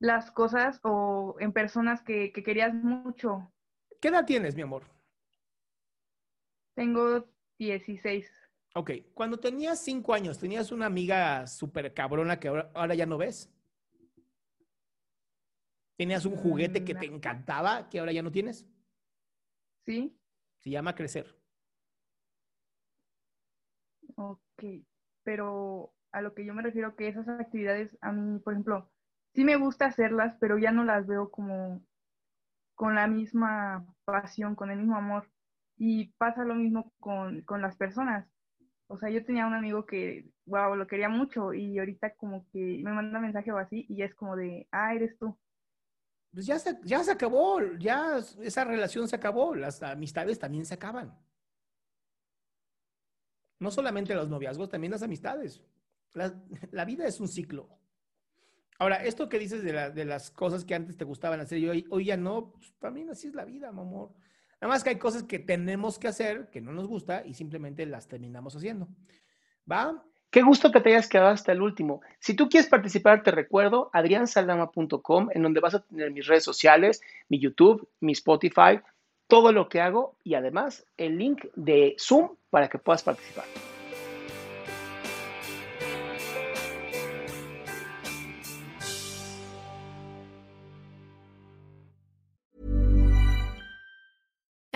las cosas o en personas que, que querías mucho. ¿Qué edad tienes, mi amor? Tengo 16. Ok, cuando tenías cinco años, ¿tenías una amiga súper cabrona que ahora, ahora ya no ves? ¿Tenías un juguete que te encantaba que ahora ya no tienes? Sí, Se llama crecer. ok. Pero a lo que yo me refiero que esas actividades a mí, por ejemplo, sí me gusta hacerlas, pero ya no las veo como con la misma pasión, con el mismo amor. Y pasa lo mismo con, con las personas. O sea, yo tenía un amigo que, wow, lo quería mucho y ahorita como que me manda mensaje o así y ya es como de, ah, eres tú. Pues ya se, ya se acabó, ya esa relación se acabó, las amistades también se acaban. No solamente los noviazgos, también las amistades. La, la vida es un ciclo. Ahora, esto que dices de, la- de las cosas que antes te gustaban hacer y hoy, ya no, pues, también así es la vida, mi amor. Nada más que hay cosas que tenemos que hacer que no nos gusta y simplemente las terminamos haciendo. ¿Va? Qué gusto que te hayas quedado hasta el último. Si tú quieres participar, te recuerdo adriansaldama.com, en donde vas a tener mis redes sociales, mi YouTube, mi Spotify, todo lo que hago y además el link de Zoom para que puedas participar.